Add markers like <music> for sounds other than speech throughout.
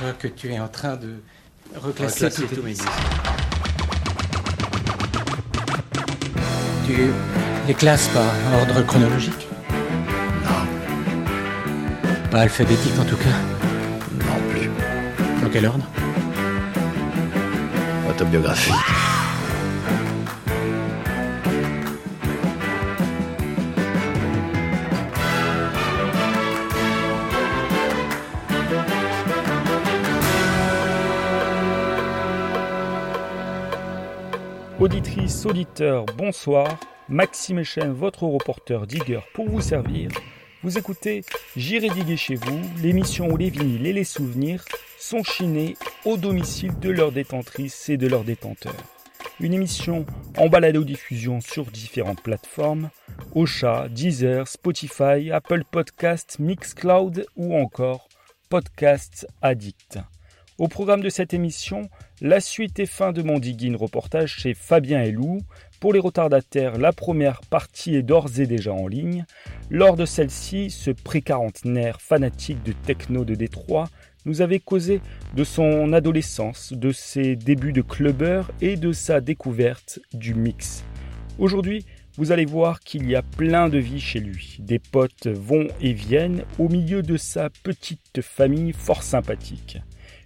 Je vois que tu es en train de reclasser, Reclasser tous disques. Tu les classes par ordre chronologique Non, Pas alphabétique en tout cas. non plus. Dans quel ordre? Autobiographie. Auditrices, auditeurs, bonsoir. Maxime Echen, votre reporter digger pour vous servir. Vous écoutez J'irai diguer chez vous, l'émission où les vinyles et les souvenirs sont chinés au domicile de leurs détentrices et de leurs détenteurs. Une émission en balado-diffusion sur différentes plateformes, Ocha, Deezer, Spotify, Apple Podcast, Mixcloud ou encore Podcast Addict. Au programme de cette émission, la suite et fin de mon digging reportage chez Fabien et Lou. Pour les retardataires, la première partie est d'ores et déjà en ligne. Lors de celle-ci, ce pré-quarantenaire fanatique de techno de Détroit nous avait causé de son adolescence, de ses débuts de clubbeur et de sa découverte du mix. Aujourd'hui, vous allez voir qu'il y a plein de vie chez lui. Des potes vont et viennent au milieu de sa petite famille fort sympathique.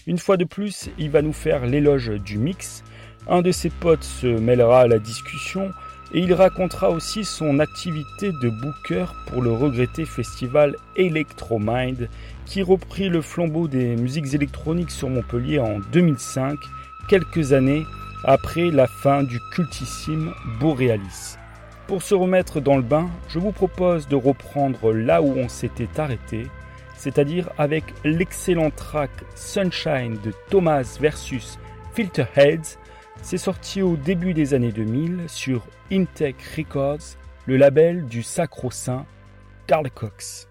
Une fois de plus, il va nous faire l'éloge du mix. Un de ses potes se mêlera à la discussion et il racontera aussi son activité de booker pour le regretté festival Electromind qui reprit le flambeau des musiques électroniques sur Montpellier en 2005, quelques années après la fin du cultissime Borealis. Pour se remettre dans le bain, je vous propose de reprendre là où on s'était arrêté, c'est-à-dire avec l'excellent track Sunshine de Thomas versus Filterheads. C'est sorti au début des années 2000 sur Intech Records, le label du sacro-saint Carl Cox.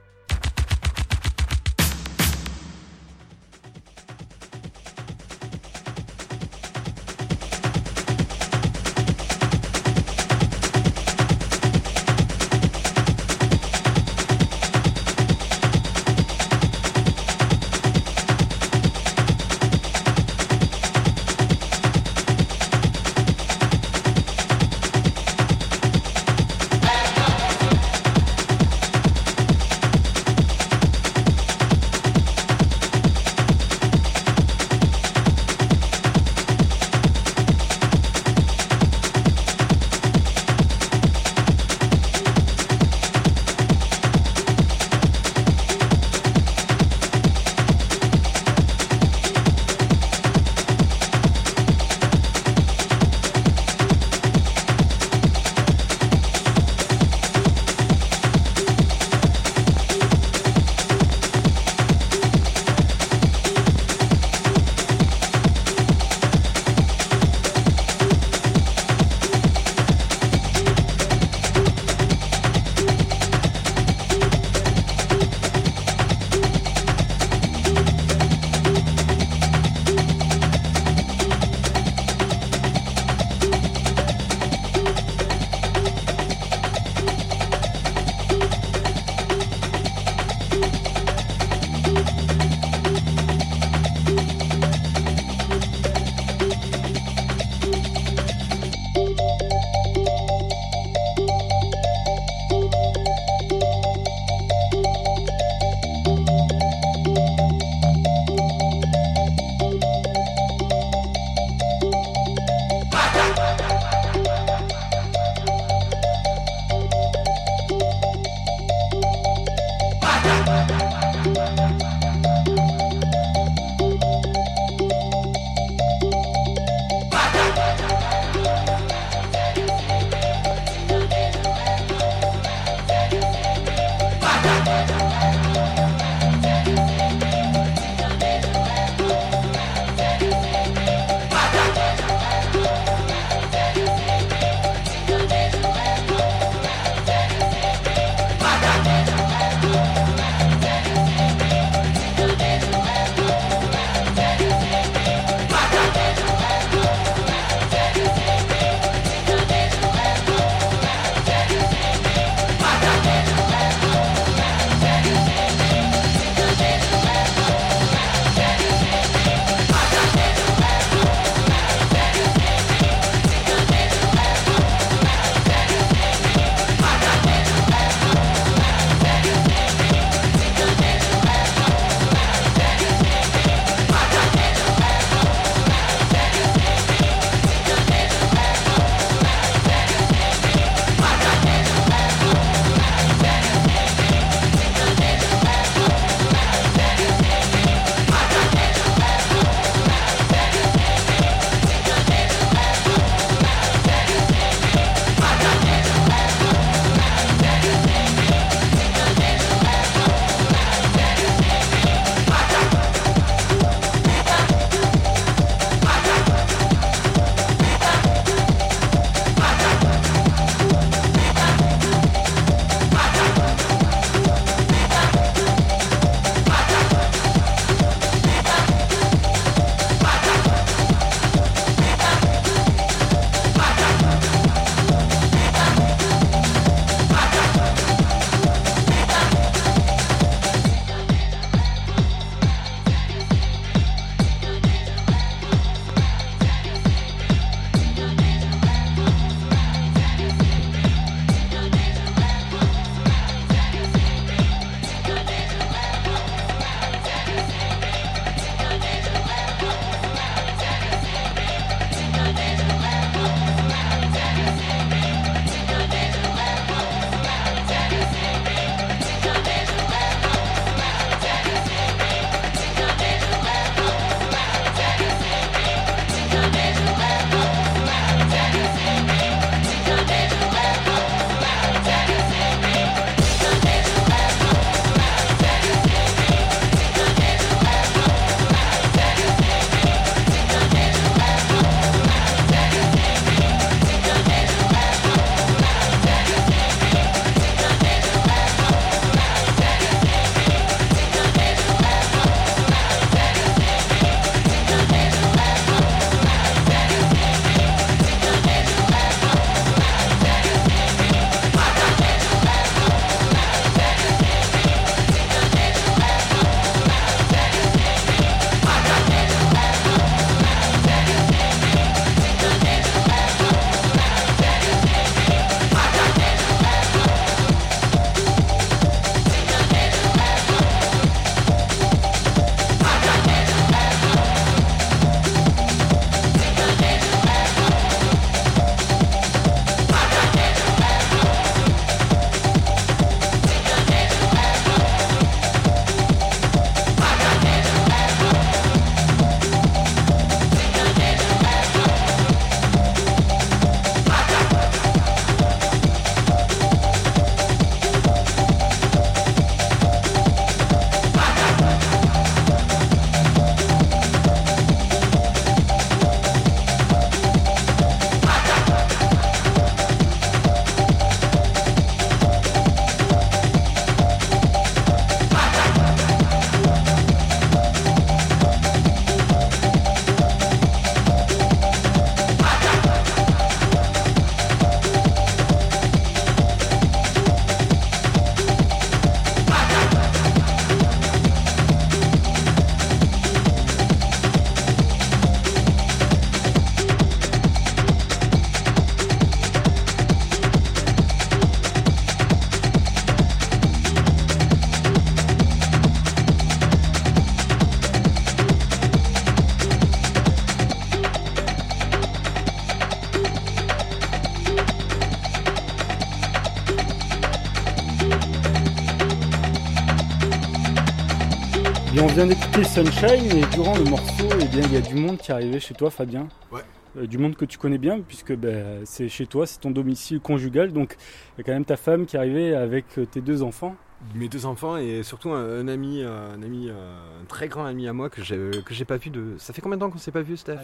Sunshine et durant le morceau, eh bien, il y a du monde qui est arrivé chez toi, Fabien. Ouais. Euh, du monde que tu connais bien, puisque ben, c'est chez toi, c'est ton domicile conjugal. Donc, il y a quand même ta femme qui est arrivée avec euh, tes deux enfants. Mes deux enfants et surtout un, un ami, un ami, euh, un très grand ami à moi que j'ai que j'ai pas vu de. Ça fait combien de temps qu'on s'est pas vu, Steph?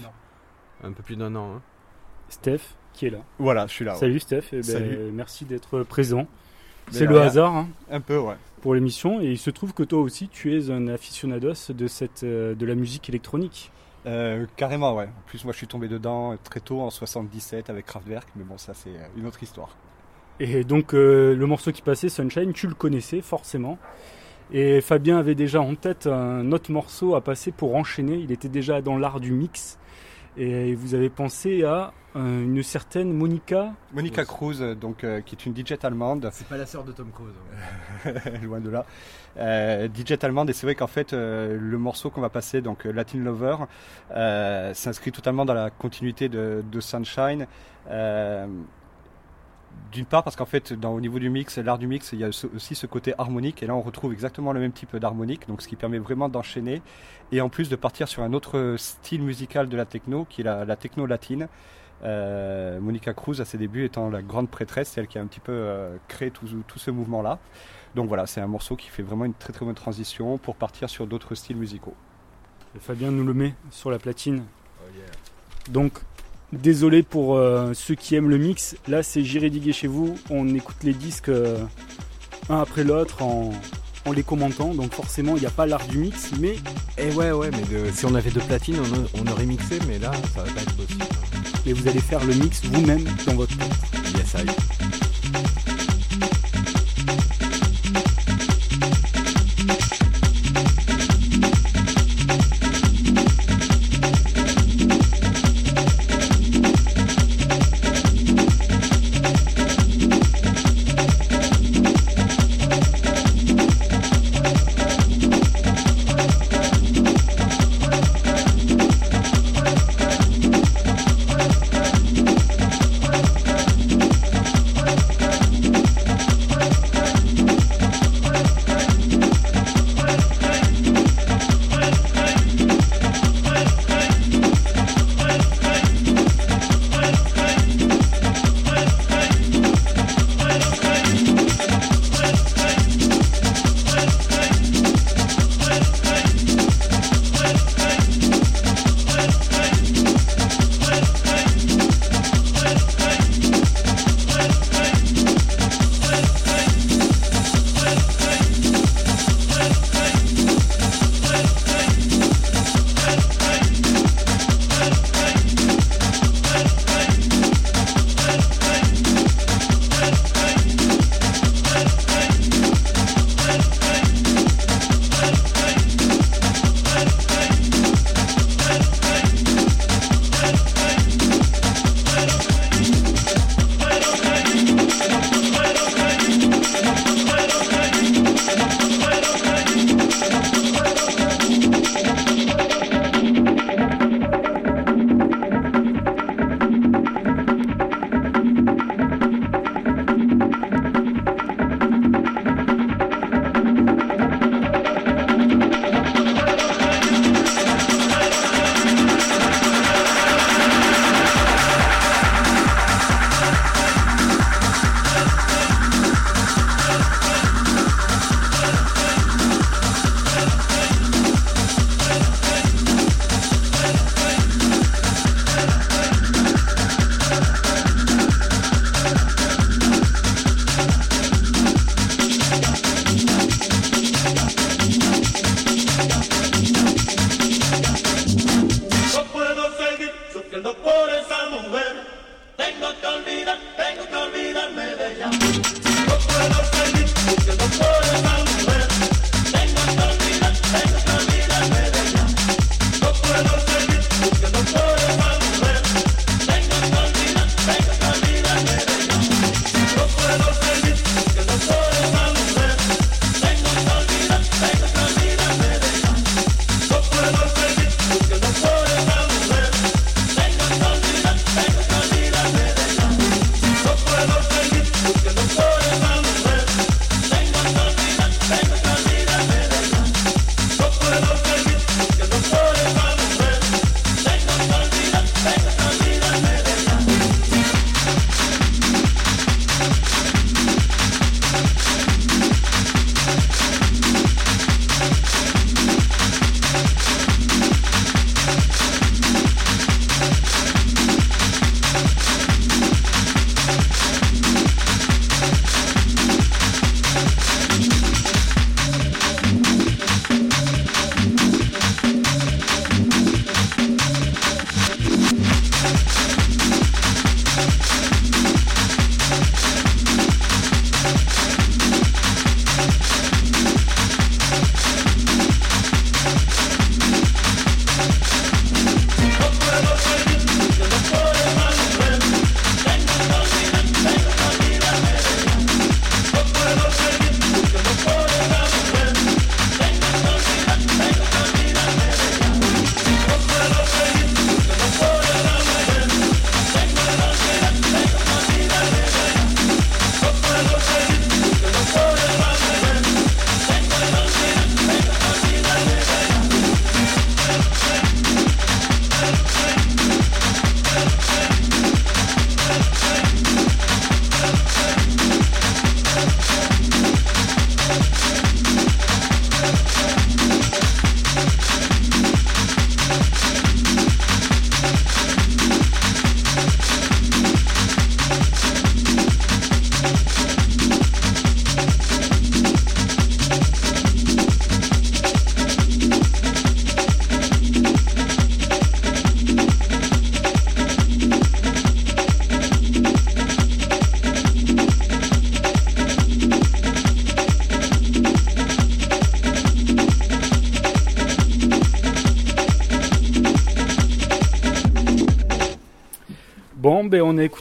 Un peu plus d'un an. hein. Steph, qui est là. Voilà, je suis là. ouais. Salut Steph, ben, Salut. merci d'être présent. C'est le hasard hein, Un peu, ouais. pour l'émission. Et il se trouve que toi aussi, tu es un aficionados de, cette, euh, de la musique électronique. Euh, carrément, ouais. En plus, moi, je suis tombé dedans très tôt, en 77, avec Kraftwerk. Mais bon, ça, c'est euh, une autre histoire. Et donc euh, le morceau qui passait, Sunshine, tu le connaissais forcément. Et Fabien avait déjà en tête un autre morceau à passer pour enchaîner. Il était déjà dans l'art du mix. Et vous avez pensé à euh, une certaine Monica. Monica. Cruz, donc, euh, qui est une DJ allemande, C'est pas la sœur de Tom Cruise. <laughs> loin de là. Euh, DJ allemande, et c'est vrai qu'en fait, euh, le morceau qu'on va passer, donc Latin Lover, euh, s'inscrit totalement dans la continuité de, de Sunshine. D'une part parce qu'en fait, dans, au niveau du mix, l'art du mix, il y a ce- aussi ce côté harmonique, et là on retrouve exactement le même type d'harmonique, donc ce qui permet vraiment d'enchaîner, et en plus de partir sur un autre style musical de la techno, qui est la, la techno latine. Euh, Monica Cruz, à ses débuts, étant la grande prêtresse, c'est elle qui a un petit peu euh, créé tout, tout ce mouvement-là. Donc voilà, c'est un morceau qui fait vraiment une très très bonne transition pour partir sur d'autres styles musicaux. Et Fabien nous le met sur la platine. Donc désolé pour euh, ceux qui aiment le mix. Là c'est J'irai diguer chez vous. On écoute les disques euh, un après l'autre en, en les commentant. Donc forcément il n'y a pas l'art du mix, mais Eh ouais, ouais, mais de- si on avait deux platines, on, on aurait mixé, mais là, ça va pas être possible. mais vous allez faire le mix vous-même dans votre tête. Yes, I.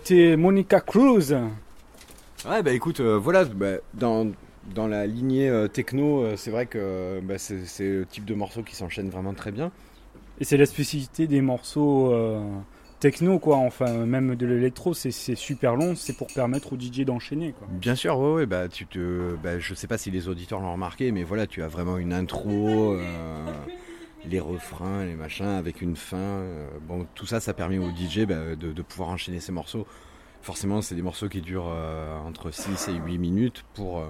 écouté Monica Cruz. Ouais, bah écoute, euh, voilà, bah, dans, dans la lignée euh, techno, euh, c'est vrai que bah, c'est c'est le type de morceau qui s'enchaîne vraiment très bien. Et c'est la spécificité des morceaux techno, quoi. Enfin, même de l'électro, c'est c'est super long. C'est pour permettre au DJ d'enchaîner, quoi. Bien sûr, ouais, ouais, bah, tu te, bah, je sais pas si les auditeurs l'ont remarqué, mais voilà, tu as vraiment une intro, euh, les refrains, les machins, avec une fin. euh, bon, tout ça, ça permet au DJ bah, de, de pouvoir enchaîner ses morceaux. Forcément, c'est des morceaux qui durent euh, entre 6 et 8 minutes pour, euh,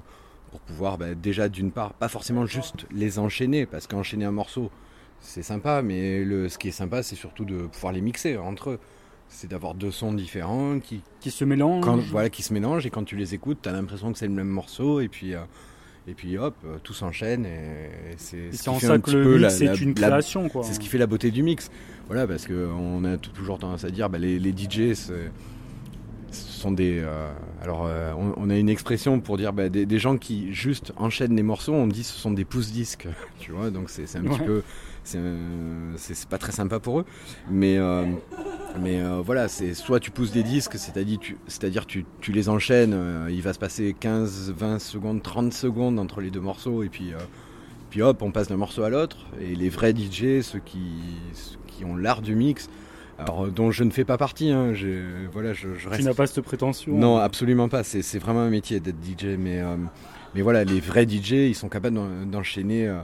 pour pouvoir bah, déjà, d'une part, pas forcément juste les enchaîner, parce qu'enchaîner un morceau, c'est sympa, mais le, ce qui est sympa, c'est surtout de pouvoir les mixer entre eux. C'est d'avoir deux sons différents qui, Qui se mélangent. quand, voilà, qui se mélangent et quand tu les écoutes, tu as l'impression que c'est le même morceau et puis, euh, et puis hop, euh, tout s'enchaîne et, et c'est ce en ça un que le peu mix c'est une création, quoi. C'est ce qui fait la beauté du mix. Voilà, parce qu'on a toujours tendance à dire, bah, les, les DJ, c'est- ce sont des. euh, alors, euh, on, on a une expression pour dire bah, des, des gens qui juste enchaînent les morceaux, on dit ce sont des pouces-disques, <laughs> tu vois, donc c'est un petit peu. C'est un- c'est pas très sympa pour eux. Mais, euh, mais euh, voilà, c'est soit tu pousses des disques, c'est-à-dire tu, c'est-à-dire tu, tu les enchaînes, euh, il va se passer 15, 20 secondes, 30 secondes entre les deux morceaux, et puis, euh, puis hop, on passe d'un morceau à l'autre. Et les vrais DJ, ceux qui, ceux qui ont l'art du mix, alors, euh, dont je ne fais pas partie, hein, voilà, je, je Tu reste n'as pas cette prétention. non, absolument pas. C'est vraiment un métier d'être DJ. Mais, euh, mais voilà, les vrais DJ, ils sont capables d'en- d'enchaîner, euh,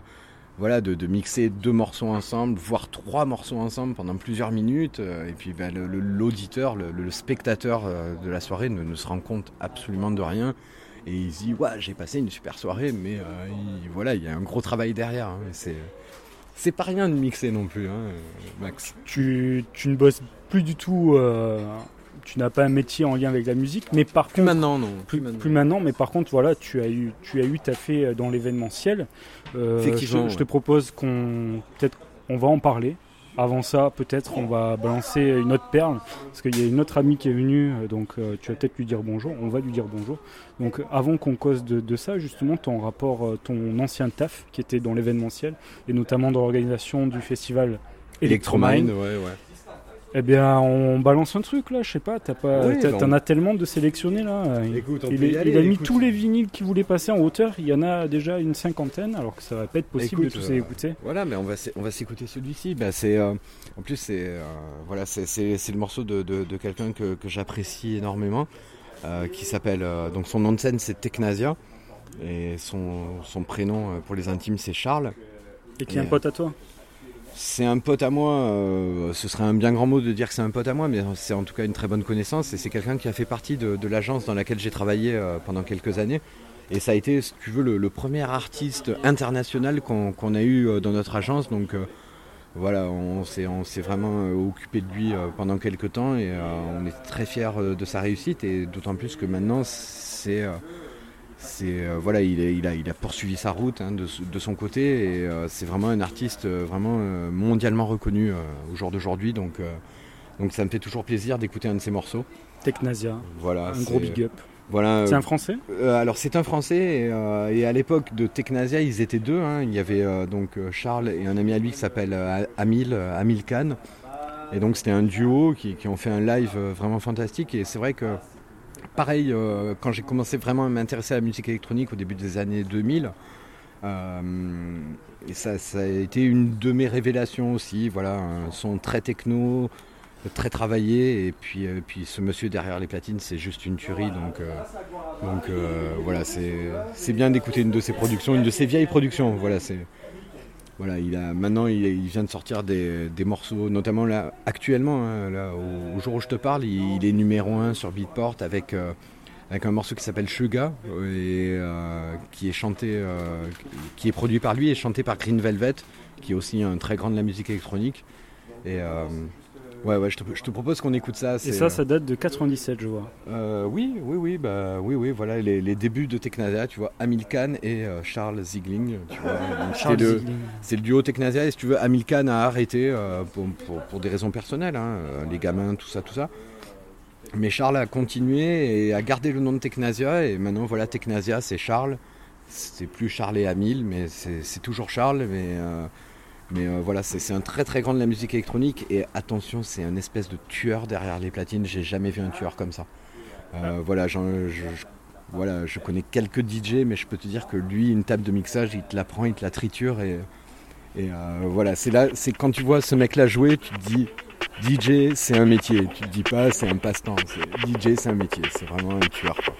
voilà, de, de mixer deux morceaux ensemble, voire trois morceaux ensemble pendant plusieurs minutes. euh, et puis le- le- l'auditeur, le, le spectateur euh, de la soirée ne, ne se rend compte absolument de rien. Et il se dit, ouais, j'ai passé une super soirée, mais euh, il- voilà, il y a un gros travail derrière. hein. C'est c'est pas rien de mixer non plus, hein, Max. Tu, tu ne bosses plus du tout. tu n'as pas un métier en lien avec la musique, mais par Plus contre. maintenant, non. Plus, plus maintenant, mais par contre, voilà, tu as eu, tu as eu ta fait dans l'événementiel. Euh, Effectivement, je, je te propose qu'on, peut-être, on va en parler. Avant ça, peut-être, on va balancer une autre perle, parce qu'il y a une autre amie qui est venue, euh, donc euh, tu vas peut-être lui dire bonjour. On va lui dire bonjour. Donc, avant qu'on cause de, de ça, justement, ton rapport, euh, ton ancien taf, qui était dans l'événementiel, et notamment dans l'organisation du festival Electromind, Electromind. ouais, ouais. Eh bien, on balance un truc là, je sais pas, t'as pas, Oui, bah, t'en as tellement de sélectionnés là. Écoute, Il, est- aller, il a mis écoute. tous les vinyles qui voulaient passer en hauteur. Il y en a déjà une cinquantaine, alors que ça va pas être possible Écoute, de tous euh, les écouter. Voilà, mais on va on va s'écouter celui-ci. Bah, c'est euh, en plus c'est euh, voilà c'est le morceau de, de, de quelqu'un que, que j'apprécie énormément, euh, qui s'appelle euh, donc son nom de scène c'est Technasia et son son prénom euh, pour les intimes c'est Charles. Et qui est un pote à toi. C'est un pote à moi. euh, ce serait un bien grand mot de dire que c'est un pote à moi, mais c'est en tout cas une très bonne connaissance et c'est quelqu'un qui a fait partie de, l'agence dans laquelle j'ai travaillé euh, pendant quelques années. Et ça a été, si tu veux, le, premier artiste international qu'on a eu euh, dans notre agence. Donc voilà, on s'est vraiment occupé de lui pendant quelques temps et on est très fiers de sa réussite. Et d'autant plus que maintenant, c'est. C'est euh, voilà, il, est- il a, il a poursuivi sa route hein, de, de son côté et euh, c'est vraiment un artiste euh, vraiment mondialement reconnu au jour d'aujourd'hui. Donc, donc ça me fait toujours plaisir d'écouter un de ses morceaux. Technasia, Voilà, un gros big up. Voilà, C'est un français? alors c'est un Français et, et à l'époque de Technasia ils étaient deux. hein. Il y avait donc Charles et un ami à lui qui s'appelle Amil, Amil Khan. Et donc c'était un duo qui, qui ont fait un live vraiment fantastique. Et c'est vrai que pareil, euh, quand j'ai commencé vraiment à m'intéresser à la musique électronique au début des années 2000, euh, et ça, a été une de mes révélations aussi. Voilà, un son très techno, très travaillé. Et puis, euh, puis ce monsieur derrière les platines, c'est juste une tuerie. Donc, donc voilà, c'est c'est bien d'écouter une de ses productions, une de ses vieilles productions. Voilà, c'est voilà, il a maintenant il, vient de sortir des, morceaux, notamment là actuellement, hein, au, jour où je te parle, il, est numéro 1 sur Beatport avec euh, avec un morceau qui s'appelle Suga et euh, qui est chanté, euh, qui est produit par lui et chanté par Green Velvet, qui est aussi un très grand de la musique électronique. Euh, ouais, ouais, je te, je te propose qu'on écoute ça. Et ça, ça date de 97, je vois. euh, oui, oui, oui, bah, oui, oui, voilà les, les débuts de Technasia, tu vois, Amil Khan et euh, Charles Ziegling, tu vois. le- Ziegling. c'est le duo Technasia et si tu veux, Amil Khan a arrêté euh, pour, pour- pour des raisons personnelles, hein, euh, les gamins, tout ça, tout ça. Mais Charles a continué et a gardé le nom de Technasia et maintenant voilà Technasia c'est Charles. C'est plus Charles et Amil mais c'est c'est toujours Charles mais, euh, Mais euh, voilà, c'est un très très grand de la musique électronique. Et attention, c'est un espèce de tueur derrière les platines. J'ai jamais vu un tueur comme ça. Euh, voilà, je, voilà, je connais quelques DJ, mais je peux te dire que lui, une table de mixage, il te la prend, il te la triture. Et, euh, voilà, c'est là, c'est quand tu vois ce mec-là jouer, tu te dis. DJ, c'est un métier. Tu te dis pas, c'est un passe-temps. DJ, c'est un métier. C'est vraiment un tueur. quoi.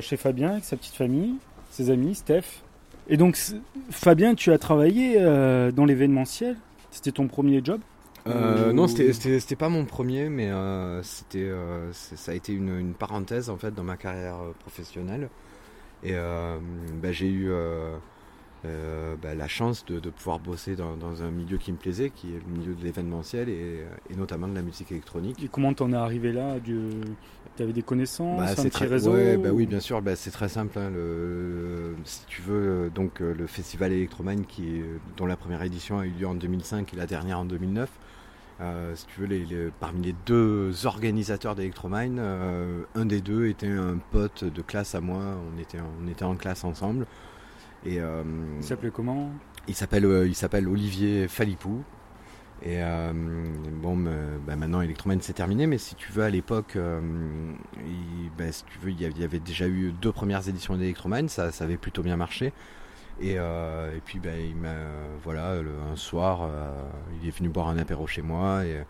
Chez Fabien avec sa petite famille, ses amis, Steph. Et donc, Fabien, tu as travaillé euh, dans l'événementiel? C'était ton premier job? Euh, Ou- non, c'était- pas mon premier, mais euh, c'était euh, c'est- ça a été une, une parenthèse en fait dans ma carrière professionnelle. Et euh, bah, j'ai eu euh, bah, la chance de, de pouvoir bosser dans, dans un milieu qui me plaisait, qui est le milieu de l'événementiel et, et notamment de la musique électronique. Et comment t'en es arrivé là? Tu avais des connaissances, Bah, un petit très, réseau ouais, bah oui, bien sûr, bah, c'est très simple. hein, le, si tu veux, euh, donc euh, le festival Electromine, qui est, dont la première édition a eu lieu en 2005 et la dernière en 2009. euh, si tu veux, les, les- parmi les deux organisateurs d'Electromine, euh, un des deux était un pote de classe à moi. On était, on était en classe ensemble. Et euh, Il s'appelait comment? il s'appelle euh, il s'appelle Olivier Falipou. Et euh, bon, bah, maintenant Electromine c'est terminé, mais si tu veux à l'époque, euh, il, bah, si tu veux, il y avait- déjà eu deux premières éditions d'Electromine, ça, ça avait plutôt bien marché. Et, euh, et puis bah, il voilà le- un soir, il est venu boire un apéro chez moi et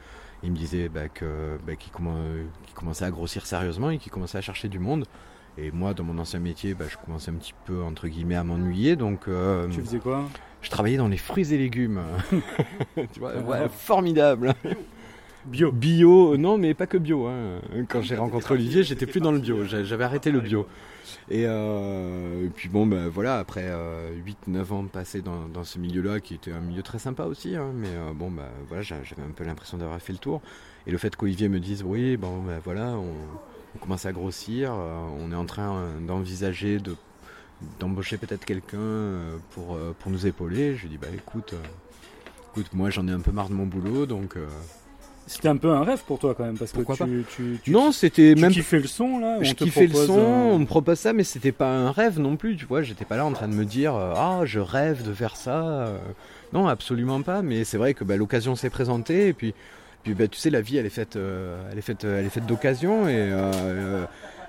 il me disait qu'il commençait à grossir sérieusement et qu'il commençait à chercher du monde. Et moi, dans mon ancien métier, bah, je commençais un petit peu entre guillemets à m'ennuyer, donc euh, Tu faisais quoi? je travaillais dans les fruits et légumes. <laughs> tu vois, ouais, formidable. Bio. Bio, non, mais pas que bio. hein. Quand j'ai rencontré Olivier, j'étais plus dans le bio. J'a- J'avais arrêté le bio. Et, euh, et puis bon, ben voilà, après 8-9 ans passés dans, dans ce milieu-là, qui était un milieu très sympa aussi, hein, mais euh, bon, bah voilà, j'a- j'avais un peu l'impression d'avoir fait le tour. Et le fait qu'Olivier me dise, oui, bon, ben voilà, on, on commence à grossir, euh, on est en train euh, d'envisager de d'embaucher peut-être quelqu'un euh, pour, pour nous épauler. Je lui dis, bah écoute, écoute, moi j'en ai un peu marre de mon boulot, donc... C'était un peu un rêve pour toi quand même, parce que tu, pas tu, tu, non, c'était tu même kiffais le son là. je kiffais le son, un- on me propose ça, mais c'était pas un rêve non plus, tu vois. J'étais pas là en train de me dire ah je rêve de faire ça. Non, absolument pas. Mais c'est vrai que bah, l'occasion s'est présentée et puis, puis bah, tu sais la vie elle est faite, euh, elle est faite, elle est faite d'occasions et euh, euh,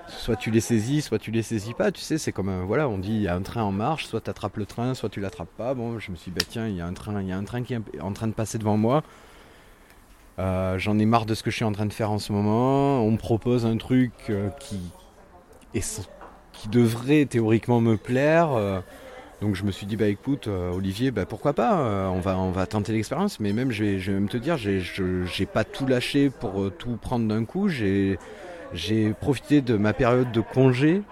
soit tu les saisis, soit tu les saisis pas. Tu sais, c'est comme voilà, on dit il y a un train en marche, soit tu attrapes le train, soit tu l'attrapes pas. Bon, je me suis dit bah tiens il y a un train, il y a un train qui est en train de passer devant moi. J'en ai marre de ce que je suis en train de faire en ce moment. On me propose un truc qui, qui devrait théoriquement me plaire. Donc je me suis dit, bah écoute, euh, Olivier, bah pourquoi pas, euh, on, va, on va tenter l'expérience. Mais même, je vais, je même te dire, j'ai pas tout lâché pour euh, tout prendre d'un coup. J'ai profité de ma période de congé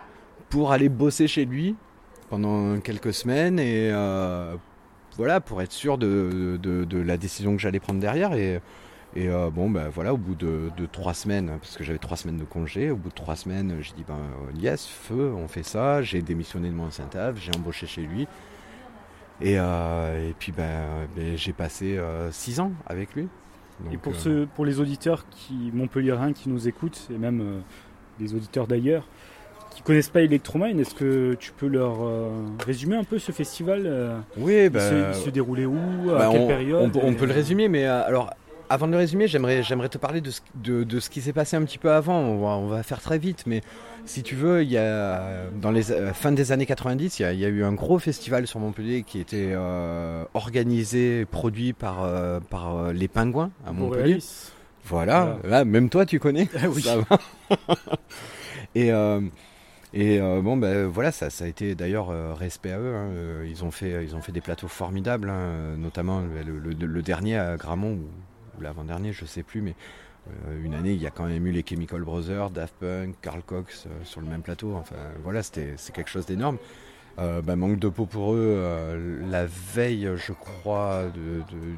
pour aller bosser chez lui pendant quelques semaines et voilà, pour être sûr de, de- de la décision que j'allais prendre derrière. Et, et euh, bon, ben voilà, au bout de, de trois semaines, parce que j'avais trois semaines de congé, au bout de trois semaines, j'ai dit, ben euh, yes, feu, on fait ça. J'ai démissionné de mon ancien taf, j'ai embauché chez lui. Et, euh, et puis, ben, ben, j'ai passé euh, six ans avec lui. Et pour, ceux, pour les auditeurs qui montpelliérains qui nous écoutent, et même les auditeurs d'ailleurs, qui connaissent pas Electromine, est-ce que tu peux leur euh, résumer un peu ce festival euh, Oui, il, ben, se, il se déroulait où À Bah, quelle on, période on peut- on et- peut le résumer, mais alors avant de le résumer, j'aimerais, j'aimerais te parler de ce, de, de ce qui s'est passé un petit peu avant. On va, on va faire très vite, mais si tu veux, il y a dans les euh, fin des années 90, il y a, il y a eu un gros festival sur Montpellier qui était euh, organisé, produit par, euh, par euh, les Pingouins à Montpellier. Boréalis. Voilà, là, même toi tu connais. Ah oui. Ça va. <laughs> et euh, et euh, bon, ben voilà, ça, ça a été d'ailleurs euh, respect à eux. hein. Euh, Ils, ont fait, ils ont fait des plateaux formidables, hein, notamment le, le- le dernier à Gramont, l'avant-dernier, je sais plus, mais euh, une année, il y a quand même eu les Chemical Brothers, Daft Punk, Carl Cox euh, sur le même plateau. Enfin, voilà, c'était c'est quelque chose d'énorme. Euh, bah, manque de peau pour eux, la veille, je crois,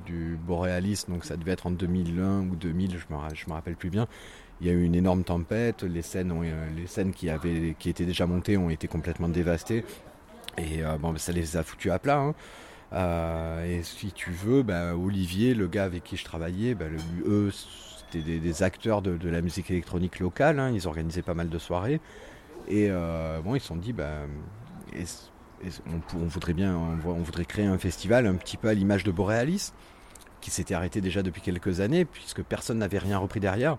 du Borealis, donc ça devait être en 2001 ou 2000, je me, me rappelle plus bien. Il y a eu une énorme tempête, les scènes, ont, les scènes qui, avaient, qui étaient déjà montées ont été complètement dévastées. Et bon, ça les a foutus à plat. hein. Euh, et si tu veux, bah, Olivier, le gars avec qui je travaillais, bah, le- eux, c'était des, acteurs de, la musique électronique locale. hein. Ils organisaient pas mal de soirées. Et euh, bon, ils se sont dit, bah, on, on voudrait bien, on, vo- on voudrait créer un festival un petit peu à l'image de Borealis, qui s'était arrêté déjà depuis quelques années, puisque personne n'avait rien repris derrière.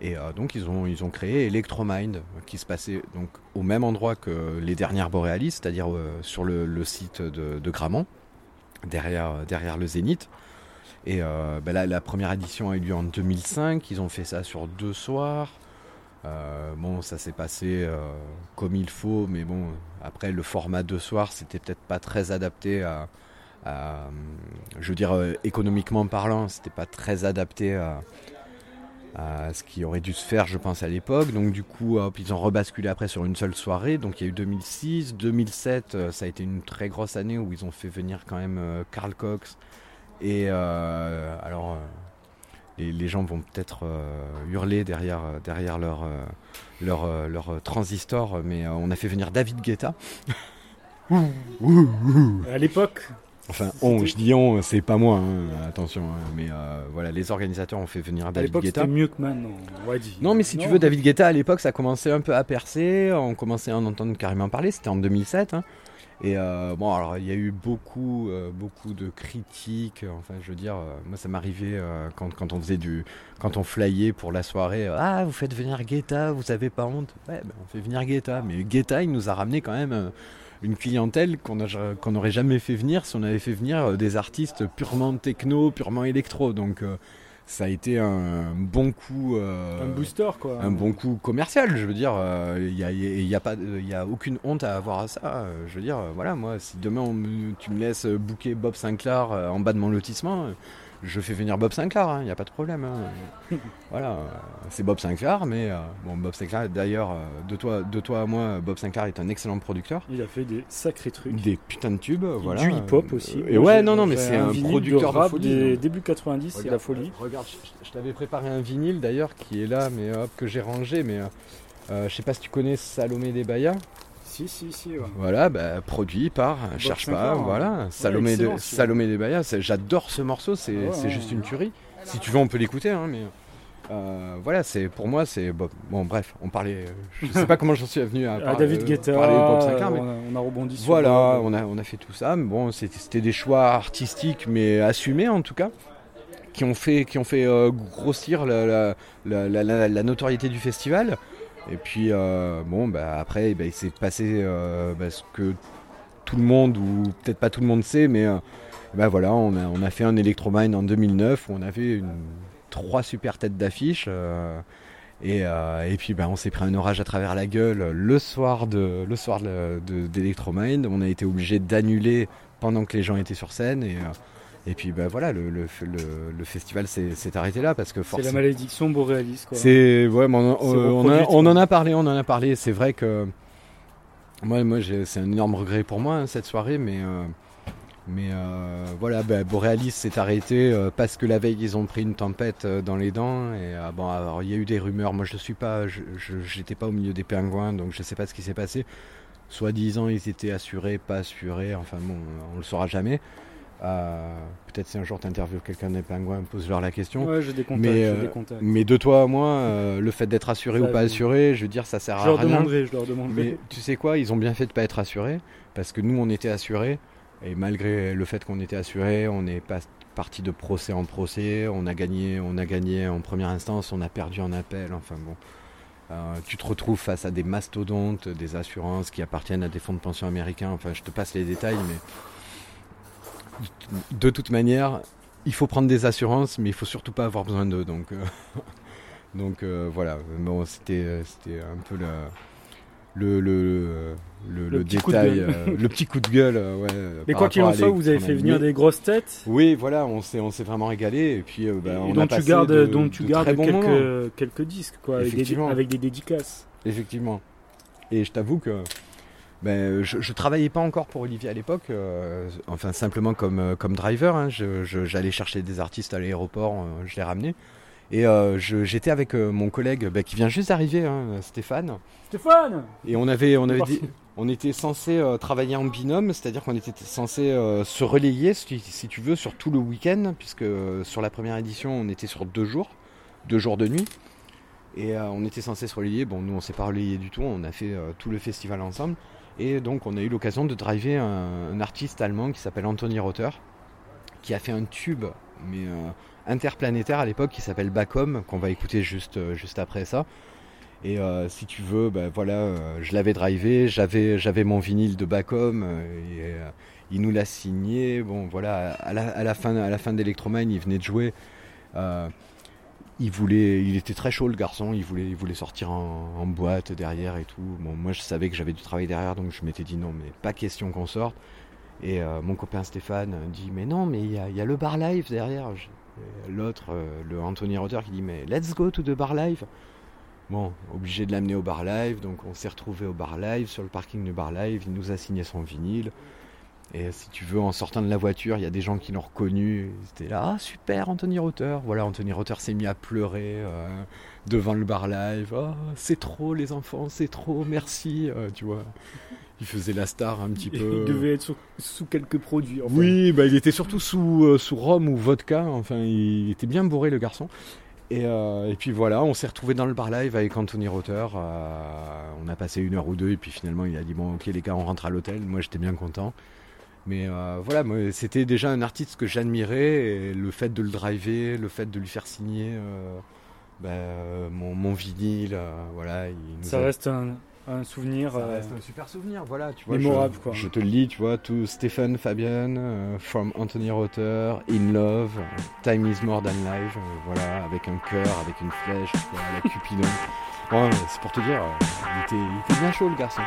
Et euh, donc ils ont, ils ont créé Electromind, qui se passait donc au même endroit que les dernières Borealis, c'est-à-dire sur le, site de, de Gramont, derrière, derrière le Zénith. Et euh, ben là, la première édition a eu lieu en 2005, ils ont fait ça sur deux soirs. Euh, bon, ça s'est passé euh, comme il faut, mais bon, après le format de soir, c'était peut-être pas très adapté à, à, je veux dire, euh, économiquement parlant, c'était pas très adapté à, ce qui aurait dû se faire, je pense, à l'époque. Donc du coup, ils ont rebasculé après sur une seule soirée. Donc il y a eu 2006, 2007, euh, ça a été une très grosse année où ils ont fait venir quand même euh, Carl Cox. Et euh, alors, euh, les, les gens vont peut-être euh, hurler derrière, leur, euh, leur, euh, transistor, mais euh, on a fait venir David Guetta. <laughs> À l'époque, Enfin, on, je dis on, c'est pas moi, hein, attention. hein, mais euh, voilà, les organisateurs ont fait venir à David l'époque Guetta. c'était mieux que maintenant. Non, mais si tu veux, David Guetta, à l'époque, ça commençait un peu à percer. On commençait à en entendre carrément parler. C'était en 2007. hein. Et euh, bon, alors il y a eu beaucoup, euh, beaucoup de critiques. Enfin, je veux dire, euh, moi, ça m'arrivait quand, quand on faisait du, quand on flyait pour la soirée. ah, vous faites venir Guetta, vous avez pas honte? Ouais, ben, on fait venir Guetta. Mais Guetta, il nous a ramené quand même. Une clientèle qu'on n'aurait jamais fait venir si on avait fait venir euh, des artistes purement techno, purement électro. Donc euh, ça a été un bon coup. euh, un booster quoi. un bon coup commercial, je veux dire, il n'y a, y a, pas- il y a aucune honte à avoir à ça. Je veux dire, voilà, moi, si demain on tu me laisses booker Bob Sinclair en bas de mon lotissement, je fais venir Bob Sinclair, hein, il n'y a pas de problème. hein. <laughs> voilà, euh, c'est Bob Sinclair, mais euh, bon, Bob Sinclair, d'ailleurs, euh, de toi, de toi à moi, Bob Sinclair est un excellent producteur. Il a fait des sacrés trucs. Des putains de tubes, voilà. Du hip-hop aussi. Et ouais, non, non, mais c'est un producteur de de, rap folie. des début 90, c'est la folie. Regarde, je, je t'avais préparé un vinyle d'ailleurs qui est là, mais hop, que j'ai rangé. Mais euh, je sais pas si tu connais Salomé des Bayas. Si, si, si. ouais. Voilà, bah, produit par euh, Cherche pas. hein. Voilà, Salomé, de. Salomé des Bayas. J'adore ce morceau, c'est Ah juste une tuerie. Si tu veux, on peut l'écouter, hein, mais. euh, voilà, c'est pour moi, c'est bon, bon, Bref, on parlait. euh, Je sais pas comment j'en suis venu à, <laughs> David euh, Guetta, parler de Bob Sinclair, mais on, a, on a rebondi sur voilà, Bob. on a, on a fait tout ça. Mais bon, c'était des choix artistiques, mais assumés en tout cas, qui ont fait, qui ont fait euh, grossir la- la notoriété du festival. Et puis, euh, bon, bah, après, ben, il s'est passé euh, bah, ce que tout le monde, ou peut-être pas tout le monde sait, mais euh, bah, voilà, on a, fait un Electromine en 2009 où on avait trois super têtes d'affiche. et, puis bah, on s'est pris un orage à travers la gueule le soir de le soir de- de- d'Electromind. On a été obligé d'annuler pendant que les gens étaient sur scène. Et puis bah, voilà, le, le, le- le festival s'est arrêté là parce que C'est la forcément. malédiction boréaliste. Quoi. C'est ouais, on, C'est on- a- on en quoi. a parlé, on en a parlé. C'est vrai que moi, moi, c'est un énorme regret pour moi hein, cette soirée, mais euh, mais euh, voilà, bah, Borealis s'est arrêté euh, parce que la veille ils ont pris une tempête dans les dents et bon, alors il y a eu des rumeurs. Moi, je suis pas, j'étais pas au milieu des pingouins, donc je sais pas ce qui s'est passé. Soi-disant, ils étaient assurés, pas assurés. Enfin bon, on le saura jamais. Euh, Peut-être si un jour tu interviews quelqu'un des pingouins, pose-leur la question. Ouais, j'ai des contacts. Mais, j'ai euh, des contacts. Mais de toi à moi, euh, le fait d'être assuré Ça, ou pas assuré, je veux dire, ça sert Je à leur rien. demanderai, je leur demanderai. Mais tu sais quoi, ils ont bien fait de pas être assurés, parce que nous, on était assurés, et malgré le fait qu'on était assurés, on est pas parti de procès en procès, on a gagné, on a gagné en première instance, on a perdu en appel, enfin bon. Euh, tu te retrouves face à des mastodontes, des assurances qui appartiennent à des fonds de pension américains, enfin je te passe les détails, mais de toute manière, il faut prendre des assurances, mais il faut surtout pas avoir besoin d'eux. Donc, euh, <laughs> donc euh, voilà. Bon, c'était, c'était un peu le, le, le, le, détail, euh, le petit coup de gueule. euh, ouais, Mais quoi qu'il en soit, vous avez fait venir des grosses têtes. Oui, voilà, on s'est, on s'est vraiment régalé. Et puis, euh, bah, et on dont a tu gardes, de- dont tu de gardes moments. quelques, quelques disques, quoi, avec des, avec des dédicaces. Effectivement. Et je t'avoue que ben, je, je travaillais pas encore pour Olivier à l'époque, euh, enfin simplement comme, euh, comme driver. hein. J'allais chercher des artistes à l'aéroport, euh, je les ramenais. Et euh, j'étais avec euh, mon collègue ben, qui vient juste d'arriver, hein, Stéphane. Stéphane Et on avait, on avait dit- on était censé euh, travailler en binôme, c'est-à-dire qu'on était censé euh, se relayer, si, si tu veux, sur tout le week-end, puisque euh, sur la première édition, on était sur deux jours, deux jours de nuit. Et euh, on était censé se relayer. Bon, nous, on s'est pas relayé du tout. On a fait euh, tout le festival ensemble. Et donc, on a eu l'occasion de driver un, artiste allemand qui s'appelle Anthony Rother, qui a fait un tube, mais euh, interplanétaire à l'époque, qui s'appelle Bacom, qu'on va écouter juste, euh, juste après ça. Et euh, si tu veux, ben voilà, je l'avais drivé, j'avais, j'avais mon vinyle de Bacom, et il nous l'a signé. Bon, voilà, à la, à la fin, à la fin d'Electromine, il venait de jouer. Il voulait, il était très chaud le garçon, il voulait, il voulait sortir en, boîte derrière et tout. Bon, moi je savais que j'avais du travail derrière, donc je m'étais dit non, mais pas question qu'on sorte. Et euh, mon copain Stéphane dit mais non, mais il y a, le bar live derrière. L'autre, euh, le Anthony Rotter, qui dit mais let's go to the bar live. Bon, obligé de l'amener au bar live, donc on s'est retrouvé au bar live, sur le parking du bar live, il nous a signé son vinyle. Et si tu veux, en sortant de la voiture, il y a des gens qui l'ont reconnu. C'était là, ah super, Anthony Rotter. Voilà, Anthony Rotter s'est mis à pleurer euh, devant le bar live. Oh, c'est trop les enfants, c'est trop, merci. euh, tu vois, il faisait la star un petit peu. Il devait être sous, sous quelques produits. enfin. Oui, bah, il était surtout sous, euh, sous rhum ou vodka. Enfin, il était bien bourré le garçon. Et, euh, et puis voilà, on s'est retrouvé dans le bar live avec Anthony Rotter. euh, on a passé une heure ou deux et puis finalement il a dit bon ok les gars on rentre à l'hôtel. Moi j'étais bien content. Mais euh, voilà, c'était déjà un artiste que j'admirais et le fait de le driver, le fait de lui faire signer euh, bah, euh, mon, mon vinyle, euh, voilà. Il Ça a- reste un, un souvenir. ça reste un super souvenir, voilà, tu vois. mémorable, je, quoi. Je te le lis, tu vois, to Stephen Fabian, from Anthony Rotter, In Love, Time is More Than Life, voilà, avec un cœur, avec une flèche, vois, la Cupidon. Bon, c'est pour te dire, il, était, il était bien chaud le garçon.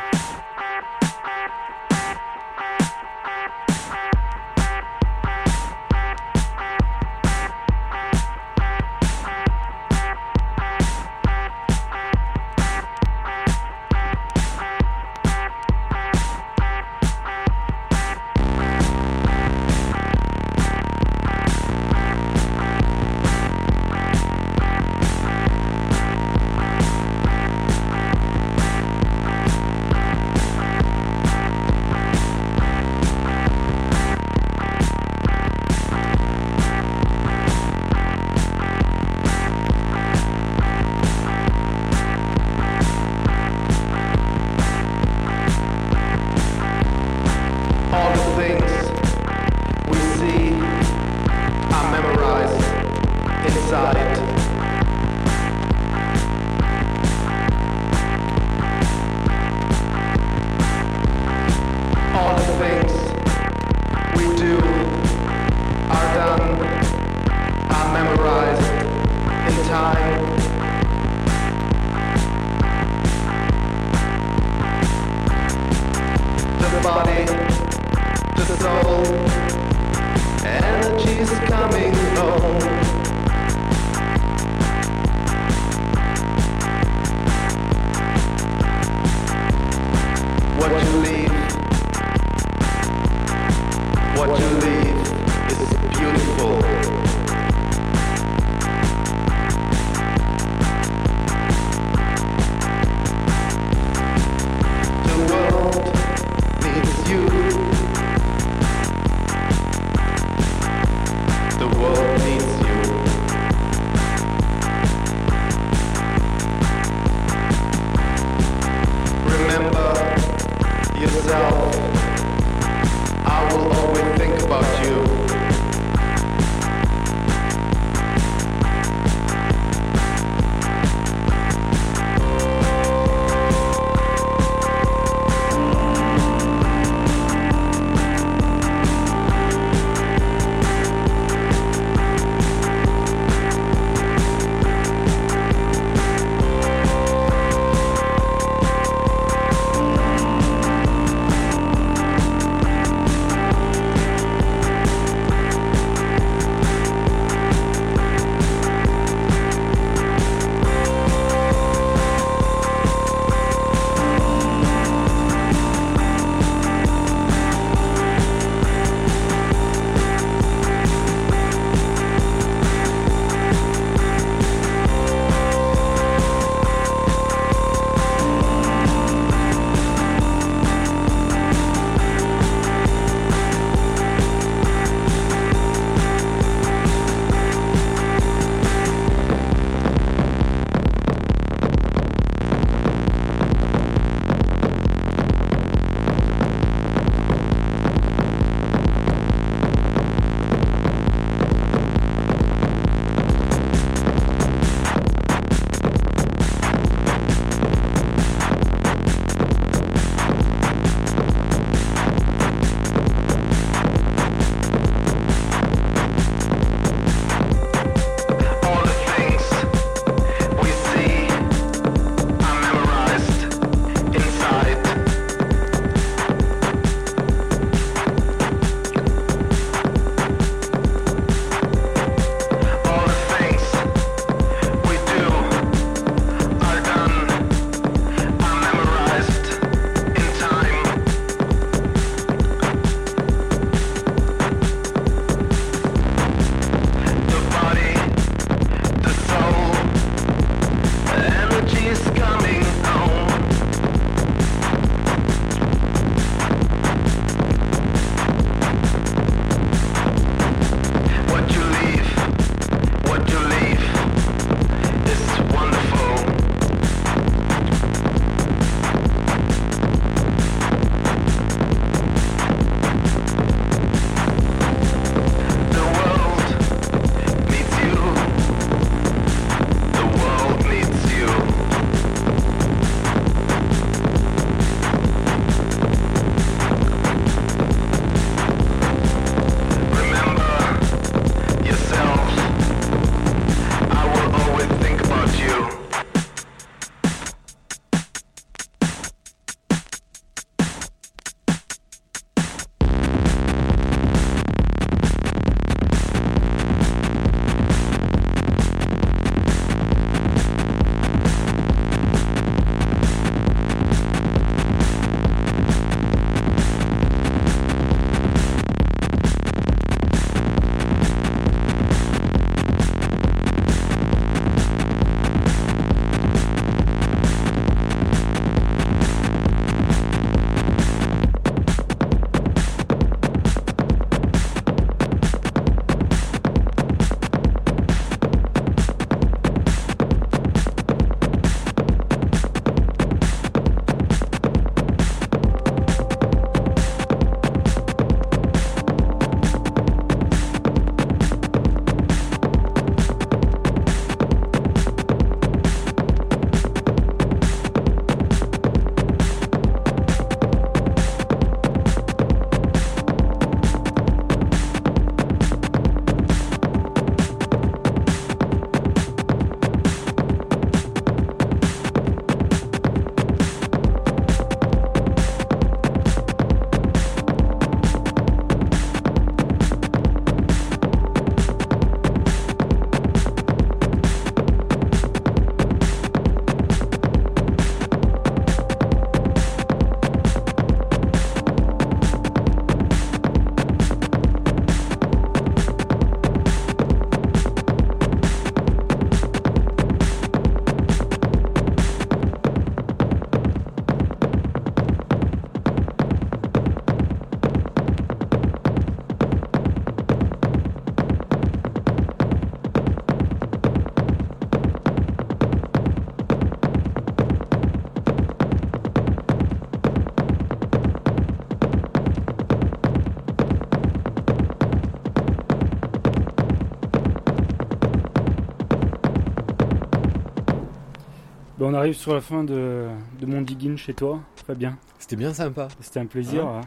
Arrive sur la fin de, de mon digging chez toi, Fabien. C'était bien sympa. C'était un plaisir. Hein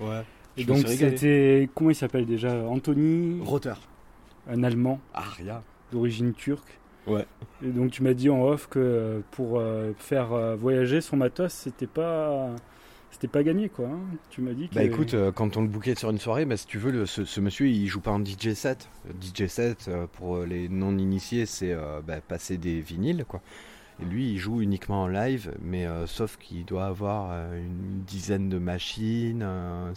hein. Ouais. Et donc c'était comment il s'appelle déjà Anthony, Rotter. un Allemand Ah, rien. d'origine turque. Ouais. Et donc tu m'as dit en off que euh, pour euh, faire euh, voyager son matos, c'était pas c'était pas gagné quoi. hein. Tu m'as dit que Bah écoute, euh, quand on le bookait sur une soirée, bah, si tu veux, le- ce, ce monsieur il joue pas en DJ set. DJ set, euh, pour les non-initiés, c'est euh, bah, passer des vinyles quoi. Lui, il joue uniquement en live, mais euh, sauf qu'il doit avoir euh, une dizaine de machines, euh,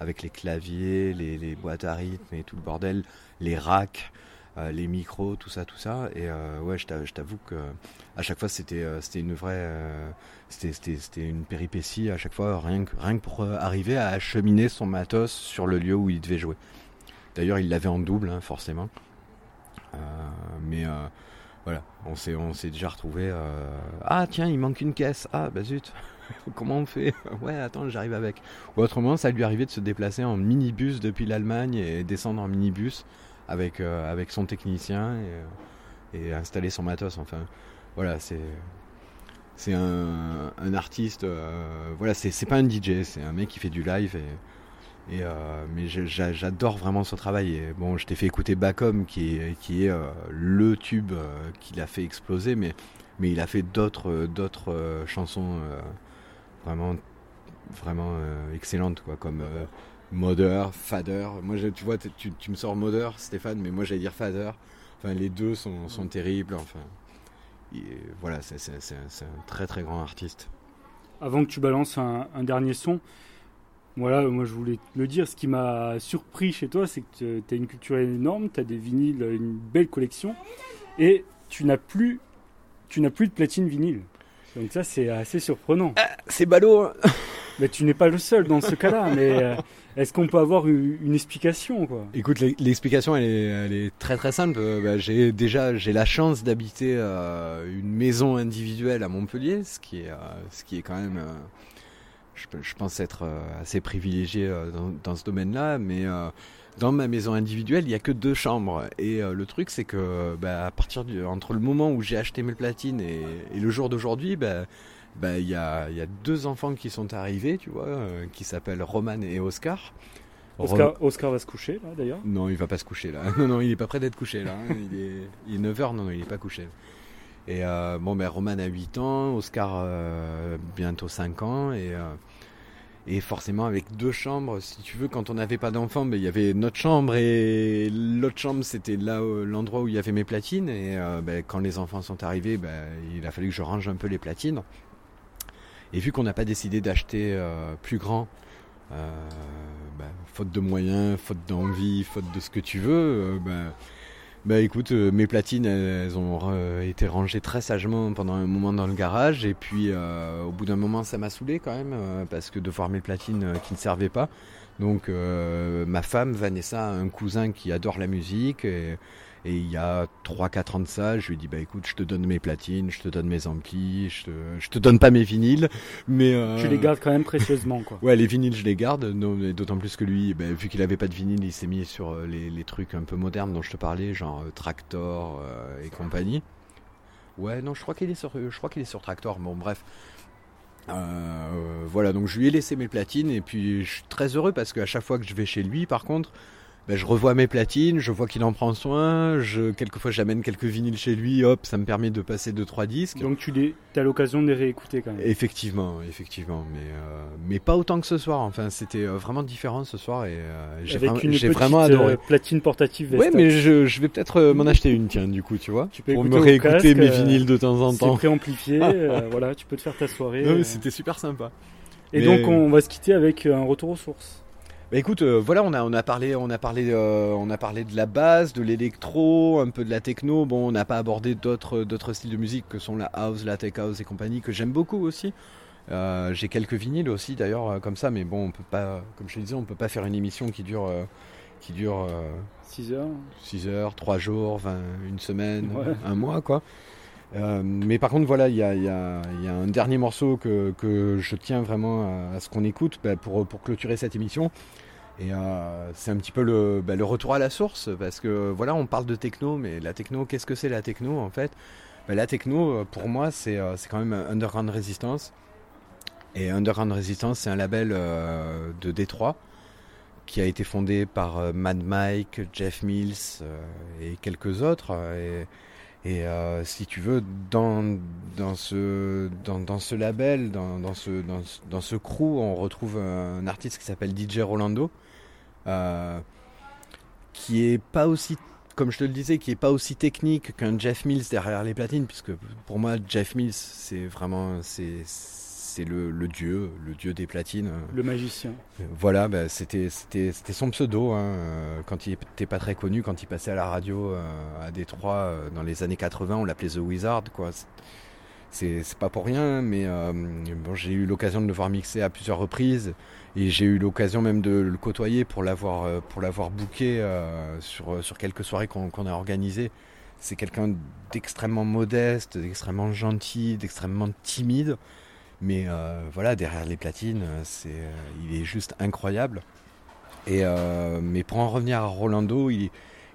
avec les claviers, les, boîtes à rythme et tout le bordel, les racks, les micros, tout ça, tout ça. Et ouais, je t'a- je t'avoue que à chaque fois, c'était une vraie, c'était une péripétie à chaque fois, rien que, pour arriver à acheminer son matos sur le lieu où il devait jouer. D'ailleurs, il l'avait en double, hein, forcément. Mais voilà, on s'est on s'est déjà retrouvé. euh, ah tiens, il manque une caisse. Ah bah zut. <laughs> Comment on fait? Ouais, attends, j'arrive avec. Ou autrement, ça lui arrivait de se déplacer en minibus depuis l'Allemagne et descendre en minibus avec, euh, avec son technicien et, euh, et installer son matos. Enfin, voilà, c'est c'est un, un artiste. voilà, c'est c'est pas un DJ, c'est un mec qui fait du live et, euh, mais j'adore vraiment son travail. Bon, je t'ai fait écouter Bacom, qui est, qui est euh, le tube euh, qui l'a fait exploser, mais, mais il a fait d'autres euh, chansons vraiment, vraiment excellentes, comme Mother, Fader. Moi, tu vois, tu, me sors Mother, Stéphane, mais moi j'allais dire Fader. Enfin, les deux sont, terribles. Enfin, et voilà, c'est un- très très grand artiste. Avant que tu balances un dernier son, voilà, moi je voulais te le dire, ce qui m'a surpris chez toi, c'est que tu as une culture énorme, tu as des vinyles, une belle collection, et tu n'as plus, tu n'as plus de platine vinyle. Donc ça c'est assez surprenant. C'est ballot hein. <laughs> Mais tu n'es pas le seul dans ce cas-là, mais euh, est-ce qu'on peut avoir une, explication quoi? Écoute, l'e- l'explication elle est, elle est très très simple. Euh, bah, j'ai déjà j'ai la chance d'habiter euh, une maison individuelle à Montpellier, ce qui est euh, ce qui est quand même, euh, je, pe- je pense être euh, assez privilégié euh, dans, dans ce domaine-là. Mais euh, dans ma maison individuelle, il y a que deux chambres. Et euh, le truc c'est que bah, à partir du entre le moment où j'ai acheté mes platines et, et le jour d'aujourd'hui, bah, bah, il y, a, il y a deux enfants qui sont arrivés, tu vois, euh, qui s'appellent Roman et Oscar. Oscar, Oscar va se coucher là d'ailleurs? Non, il va pas se coucher là. <laughs> Non, non, il est pas prêt d'être couché là. hein. Il est, il est 9h, non, non, il est pas couché. Et euh, bon, ben Roman a 8 ans, Oscar euh, bientôt 5 ans. Et, euh, et forcément, avec deux chambres, si tu veux, quand on n'avait pas d'enfants, ben, il y avait notre chambre et l'autre chambre, c'était là l'endroit où il y avait mes platines. Et ben, quand les enfants sont arrivés, ben, il a fallu que je range un peu les platines. Et vu qu'on n'a pas décidé d'acheter plus grand, euh, bah, faute de moyens, faute d'envie, faute de ce que tu veux, euh, bah, écoute, euh, mes platines elles, ont été rangées très sagement pendant un moment dans le garage et puis euh, au bout d'un moment ça m'a saoulé quand même euh, parce que de voir mes platines qui ne servaient pas. Donc ma femme, Vanessa, un cousin qui adore la musique et, et il y a 3-4 ans de ça, je lui ai dit bah écoute, je te donne mes platines, je te donne mes amplis, je te, je te donne pas mes vinyles, mais euh, Tu les gardes quand même précieusement quoi. <laughs> Ouais, les vinyles, je les garde. D'autant plus que lui, ben, vu qu'il avait pas de vinyle, il s'est mis sur euh, les, les trucs un peu modernes dont je te parlais, genre euh, Tractor euh, et compagnie. Ouais, non, je crois qu'il est sur, je crois qu'il est sur Tractor. Bon, bref. Euh, voilà, donc je lui ai laissé mes platines et puis je suis très heureux parce qu'à chaque fois que je vais chez lui, par contre, ben, je revois mes platines, je vois qu'il en prend soin. Je, quelquefois, j'amène quelques vinyles chez lui. Hop, ça me permet de passer deux trois disques. Donc tu les, as l'occasion de les réécouter quand même. Effectivement, effectivement, mais euh, mais pas autant que ce soir. Enfin, c'était euh, vraiment différent ce soir et euh, j'ai Avec vraiment, vraiment adoré. euh, platine portative ouais, mais je, je vais peut-être euh, m'en acheter une, tiens, du coup, tu vois, Tu peux pour me réécouter casque, mes euh, vinyles de temps en c'est temps. préamplifié, <laughs> euh, voilà, tu peux te faire ta soirée. Euh. c'était super sympa. Et mais- donc on va se quitter avec un retour aux sources. Bah écoute, euh, voilà, on a, on a parlé, on a parlé, euh, on a parlé de la basse, de l'électro, un peu de la techno. Bon, on n'a pas abordé d'autres, d'autres styles de musique que sont la house, la tech house et compagnie que j'aime beaucoup aussi. Euh, j'ai quelques vinyles aussi d'ailleurs comme ça, mais bon, on peut pas, comme je te disais, on peut pas faire une émission qui dure, qui dure 6 heures. 6 heures, 3 jours, 20, une semaine, Ouais. un mois quoi. Euh, mais par contre, voilà, il y a, y y un dernier morceau que, que je tiens vraiment à, à ce qu'on écoute bah, pour, pour clôturer cette émission. Et euh, c'est un petit peu le, bah, le retour à la source, parce que voilà, on parle de techno, mais la techno, qu'est-ce que c'est la techno en fait? Ben, la techno, euh, pour moi, c'est euh, c'est quand même Underground Resistance. Et Underground Resistance, c'est un label de Détroit qui a été fondé par Mad Mike, Jeff Mills et quelques autres. Et, si tu veux, dans, dans, ce, dans, dans ce label, dans, dans, ce, dans, ce- crew, on retrouve un artiste qui s'appelle DJ Rolando, qui est pas aussi, comme je te le disais, qui est pas aussi technique qu'un Jeff Mills derrière les platines, puisque pour moi, Jeff Mills, c'est vraiment, c'est, c'est le, le dieu, le dieu des platines. Le magicien. Voilà, bah, c'était, c'était, c'était son pseudo hein, euh, quand il était pas très connu, quand il passait à la radio euh, à Détroit euh, dans les années 80, on l'appelait The Wizard. Quoi. C'est- pas pour rien, mais euh, bon, j'ai eu l'occasion de le voir mixer à plusieurs reprises et j'ai eu l'occasion même de le côtoyer pour l'avoir, euh, pour l'avoir booké euh, sur, sur quelques soirées qu'on, a organisées. C'est quelqu'un d'extrêmement modeste, d'extrêmement gentil, d'extrêmement timide. Mais voilà, derrière les platines, c'est, il est juste incroyable. Et, mais pour en revenir à Rolando, il,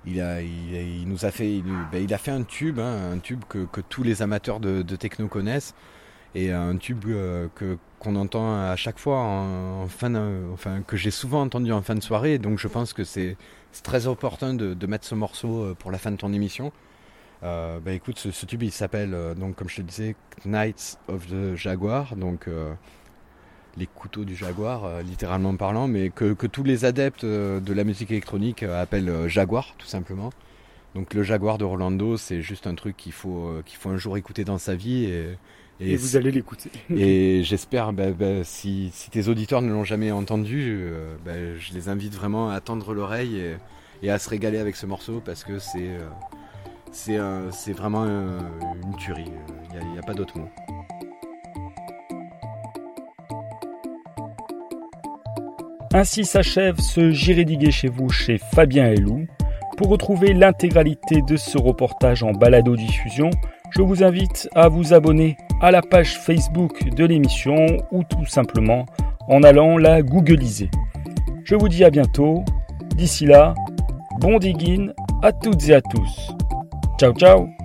il, a, il, nous a fait, il, ben, a fait un tube, hein, un tube que, que tous les amateurs de, techno connaissent, et un tube euh, que qu'on entend à chaque fois en, fin, enfin que j'ai souvent entendu en fin de soirée. Donc je pense que c'est très opportun de, de mettre ce morceau euh, pour la fin de ton émission. Euh, bah écoute, ce, ce tube il s'appelle euh, donc comme je te disais Knights of the Jaguar, donc les couteaux du jaguar, euh, littéralement parlant, mais que, que tous les adeptes euh, de la musique électronique euh, appellent Jaguar, tout simplement. Donc le Jaguar de Rolando, c'est juste un truc qu'il faut, qu'il faut un jour écouter dans sa vie. Et, Et, vous allez l'écouter. <laughs> et j'espère, bah, bah, si, si tes auditeurs ne l'ont jamais entendu, bah, je les invite vraiment à tendre l'oreille et, et à se régaler avec ce morceau parce que c'est c'est c'est vraiment une tuerie. Il n'y a, pas d'autre mot. Ainsi s'achève ce J'irai diguer chez vous chez Fabien Elou. Pour retrouver l'intégralité de ce reportage en balado-diffusion, je vous invite à vous abonner à la page Facebook de l'émission ou tout simplement en allant la googliser. Je vous dis à bientôt. D'ici là, bon digging à toutes et à tous. Ciao ciao